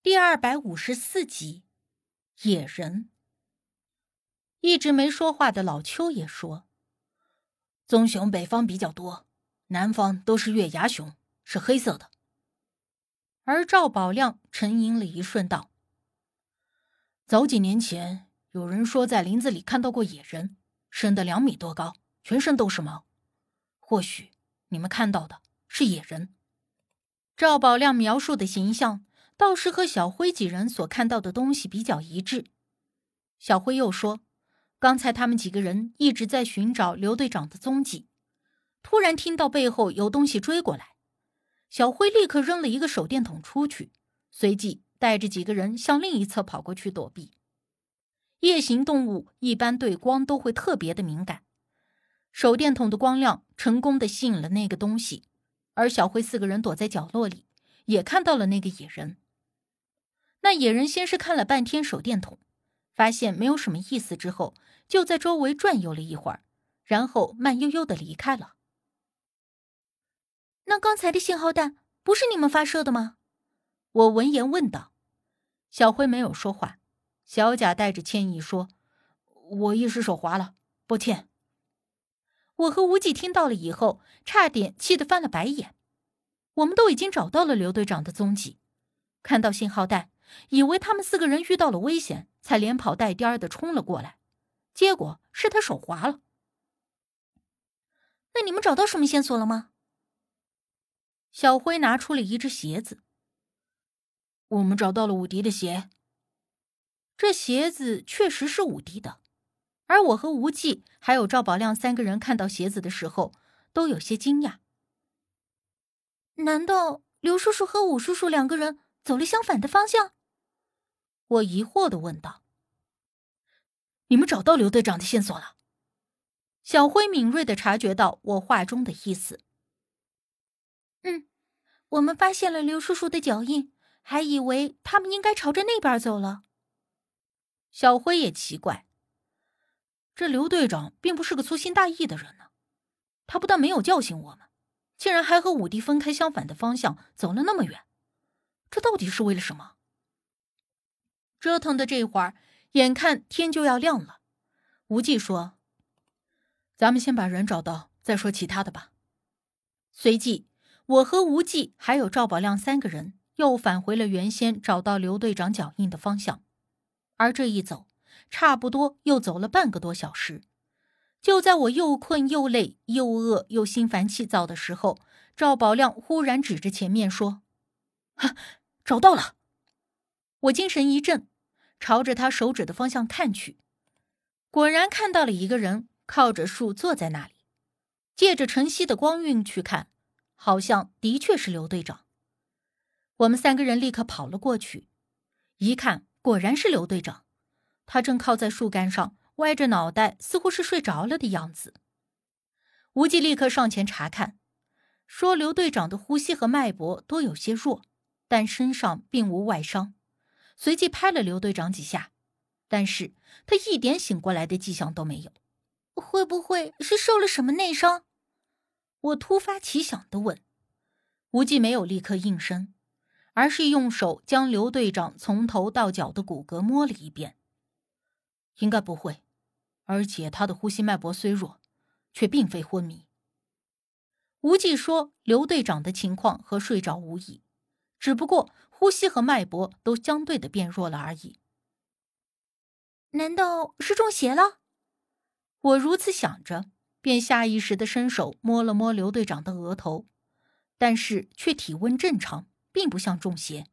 第二百五十四集，野人。一直没说话的老邱也说：“棕熊北方比较多，南方都是月牙熊，是黑色的。”而赵宝亮沉吟了一瞬，道：“早几年前，有人说在林子里看到过野人，身的两米多高，全身都是毛。或许你们看到的是野人。”赵宝亮描述的形象。倒是和小辉几人所看到的东西比较一致。小辉又说：“刚才他们几个人一直在寻找刘队长的踪迹，突然听到背后有东西追过来，小辉立刻扔了一个手电筒出去，随即带着几个人向另一侧跑过去躲避。夜行动物一般对光都会特别的敏感，手电筒的光亮成功的吸引了那个东西，而小辉四个人躲在角落里，也看到了那个野人。”那野人先是看了半天手电筒，发现没有什么意思，之后就在周围转悠了一会儿，然后慢悠悠的离开了。那刚才的信号弹不是你们发射的吗？我闻言问道。小辉没有说话，小贾带着歉意说：“我一时手滑了，抱歉。”我和无忌听到了以后，差点气得翻了白眼。我们都已经找到了刘队长的踪迹，看到信号弹。以为他们四个人遇到了危险，才连跑带颠的冲了过来，结果是他手滑了。那你们找到什么线索了吗？小辉拿出了一只鞋子。我们找到了武迪的鞋。这鞋子确实是武迪的，而我和无忌还有赵宝亮三个人看到鞋子的时候，都有些惊讶。难道刘叔叔和武叔叔两个人走了相反的方向？我疑惑的问道：“你们找到刘队长的线索了？”小辉敏锐的察觉到我话中的意思。嗯，我们发现了刘叔叔的脚印，还以为他们应该朝着那边走了。小辉也奇怪，这刘队长并不是个粗心大意的人呢。他不但没有叫醒我们，竟然还和武帝分开相反的方向走了那么远，这到底是为了什么？折腾的这会儿，眼看天就要亮了。无忌说：“咱们先把人找到，再说其他的吧。”随即，我和无忌还有赵宝亮三个人又返回了原先找到刘队长脚印的方向。而这一走，差不多又走了半个多小时。就在我又困又累、又饿又心烦气躁的时候，赵宝亮忽然指着前面说：“哈，找到了！”我精神一振，朝着他手指的方向看去，果然看到了一个人靠着树坐在那里。借着晨曦的光晕去看，好像的确是刘队长。我们三个人立刻跑了过去，一看，果然是刘队长。他正靠在树干上，歪着脑袋，似乎是睡着了的样子。无忌立刻上前查看，说刘队长的呼吸和脉搏都有些弱，但身上并无外伤。随即拍了刘队长几下，但是他一点醒过来的迹象都没有。会不会是受了什么内伤？我突发奇想的问。无忌没有立刻应声，而是用手将刘队长从头到脚的骨骼摸了一遍。应该不会，而且他的呼吸脉搏虽弱，却并非昏迷。无忌说：“刘队长的情况和睡着无异，只不过……”呼吸和脉搏都相对的变弱了而已。难道是中邪了？我如此想着，便下意识的伸手摸了摸刘队长的额头，但是却体温正常，并不像中邪。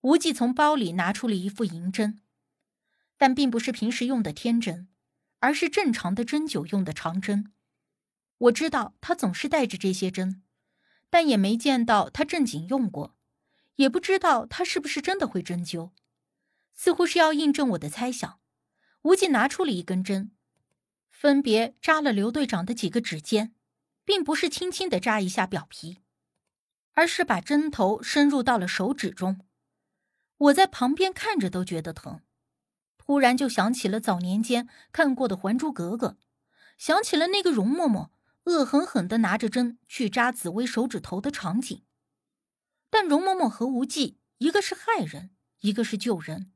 无忌从包里拿出了一副银针，但并不是平时用的天针，而是正常的针灸用的长针。我知道他总是带着这些针，但也没见到他正经用过。也不知道他是不是真的会针灸，似乎是要印证我的猜想。无忌拿出了一根针，分别扎了刘队长的几个指尖，并不是轻轻的扎一下表皮，而是把针头深入到了手指中。我在旁边看着都觉得疼，突然就想起了早年间看过的《还珠格格》，想起了那个容嬷嬷恶狠狠的拿着针去扎紫薇手指头的场景。但容嬷嬷和无忌一个是害人，一个是救人。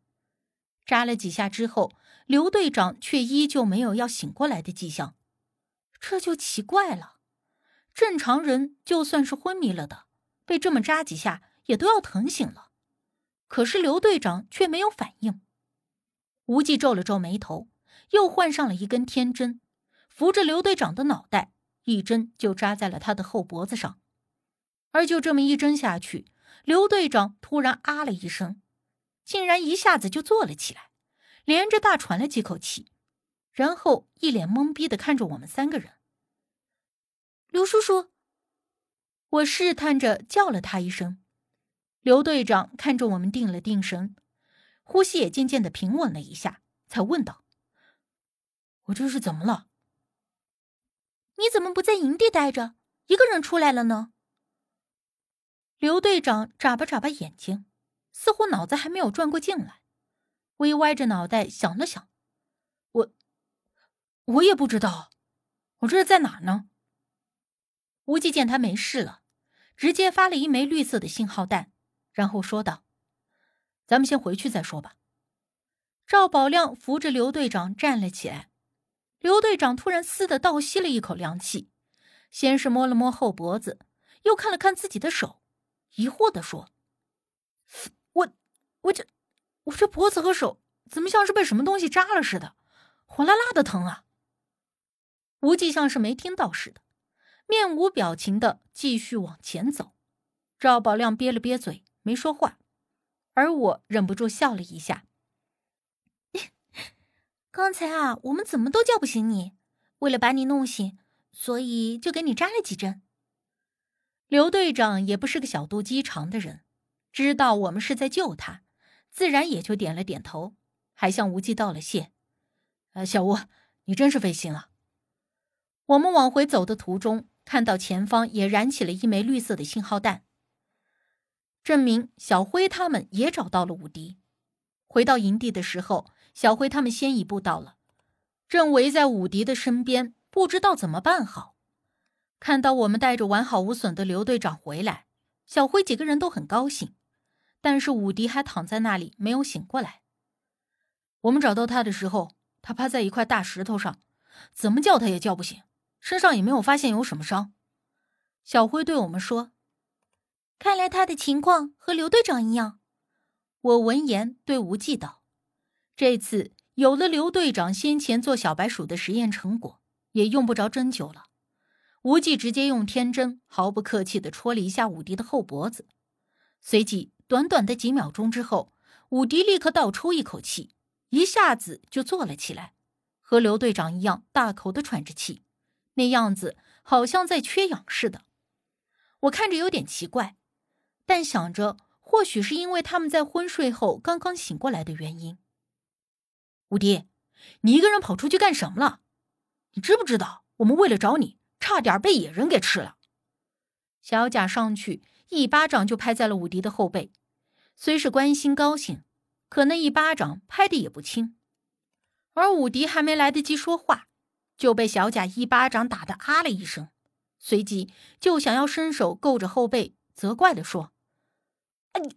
扎了几下之后，刘队长却依旧没有要醒过来的迹象，这就奇怪了。正常人就算是昏迷了的，被这么扎几下也都要疼醒了，可是刘队长却没有反应。无忌皱了皱眉头，又换上了一根天针，扶着刘队长的脑袋，一针就扎在了他的后脖子上。而就这么一针下去，刘队长突然啊了一声，竟然一下子就坐了起来，连着大喘了几口气，然后一脸懵逼的看着我们三个人。刘叔叔，我试探着叫了他一声。刘队长看着我们，定了定神。呼吸也渐渐的平稳了一下，才问道：“我这是怎么了？你怎么不在营地待着，一个人出来了呢？”刘队长眨巴眨巴眼睛，似乎脑子还没有转过劲来，微歪着脑袋想了想：“我，我也不知道，我这是在哪儿呢？”无忌见他没事了，直接发了一枚绿色的信号弹，然后说道。咱们先回去再说吧。赵宝亮扶着刘队长站了起来。刘队长突然“嘶”的倒吸了一口凉气，先是摸了摸后脖子，又看了看自己的手，疑惑的说：“我，我这，我这脖子和手怎么像是被什么东西扎了似的，火辣辣的疼啊！”无忌像是没听到似的，面无表情的继续往前走。赵宝亮憋了憋嘴，没说话。而我忍不住笑了一下。刚才啊，我们怎么都叫不醒你，为了把你弄醒，所以就给你扎了几针。刘队长也不是个小肚鸡肠的人，知道我们是在救他，自然也就点了点头，还向无忌道了谢。呃，小吴，你真是费心了。我们往回走的途中，看到前方也燃起了一枚绿色的信号弹。证明小辉他们也找到了武迪。回到营地的时候，小辉他们先一步到了，正围在武迪的身边，不知道怎么办好。看到我们带着完好无损的刘队长回来，小辉几个人都很高兴。但是武迪还躺在那里没有醒过来。我们找到他的时候，他趴在一块大石头上，怎么叫他也叫不醒，身上也没有发现有什么伤。小辉对我们说。看来他的情况和刘队长一样。我闻言对无忌道：“这次有了刘队长先前做小白鼠的实验成果，也用不着针灸了。”无忌直接用天针毫不客气地戳了一下武迪的后脖子，随即短短的几秒钟之后，武迪立刻倒抽一口气，一下子就坐了起来，和刘队长一样大口的喘着气，那样子好像在缺氧似的。我看着有点奇怪。但想着，或许是因为他们在昏睡后刚刚醒过来的原因。武迪，你一个人跑出去干什么了？你知不知道，我们为了找你，差点被野人给吃了？小贾上去一巴掌就拍在了武迪的后背，虽是关心高兴，可那一巴掌拍的也不轻。而武迪还没来得及说话，就被小贾一巴掌打的啊了一声，随即就想要伸手够着后背，责怪的说。你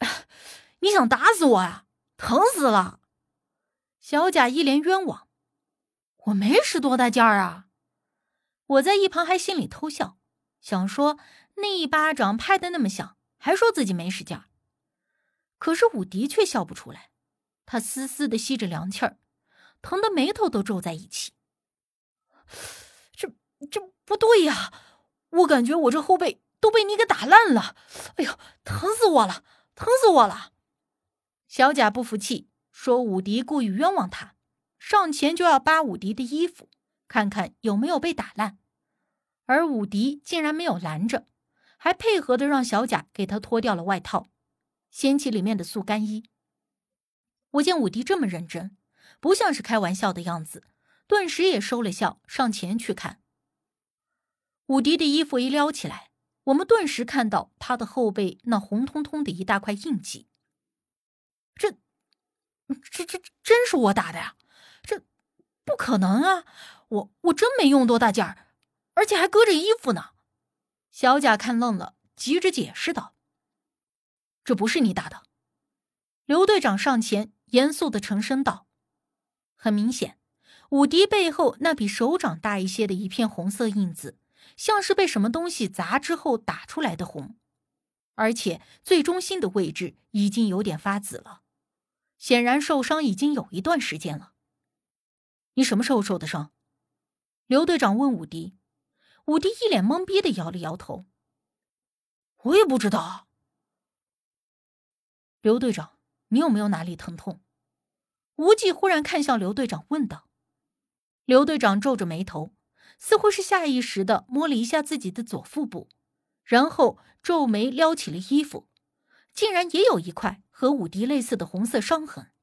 你想打死我呀？疼死了！小贾一脸冤枉，我没使多大劲儿啊！我在一旁还心里偷笑，想说那一巴掌拍的那么响，还说自己没使劲儿。可是武迪却笑不出来，他嘶嘶的吸着凉气儿，疼的眉头都皱在一起。这这不对呀！我感觉我这后背……都被你给打烂了！哎呦，疼死我了，疼死我了！小贾不服气，说武迪故意冤枉他，上前就要扒武迪的衣服，看看有没有被打烂。而武迪竟然没有拦着，还配合的让小贾给他脱掉了外套，掀起里面的速干衣。我见武迪这么认真，不像是开玩笑的样子，顿时也收了笑，上前去看。武迪的衣服一撩起来。我们顿时看到他的后背那红彤彤的一大块印记。这，这这真是我打的呀？这不可能啊！我我真没用多大劲儿，而且还隔着衣服呢。小贾看愣了，急着解释道：“这不是你打的。刘队长上前，严肃的沉声道：“很明显，武迪背后那比手掌大一些的一片红色印子，像是被什么东西砸之后打出来的红，而且最中心的位置已经有点发紫了，显然受伤已经有一段时间了。你什么时候受的伤？”刘队长问武迪。武迪一脸懵逼的摇了摇头：“我也不知道。”刘队长。你有没有哪里疼痛？无忌忽然看向刘队长，问道。刘队长皱着眉头，似乎是下意识的摸了一下自己的左腹部，然后皱眉撩起了衣服，竟然也有一块和武迪类似的红色伤痕。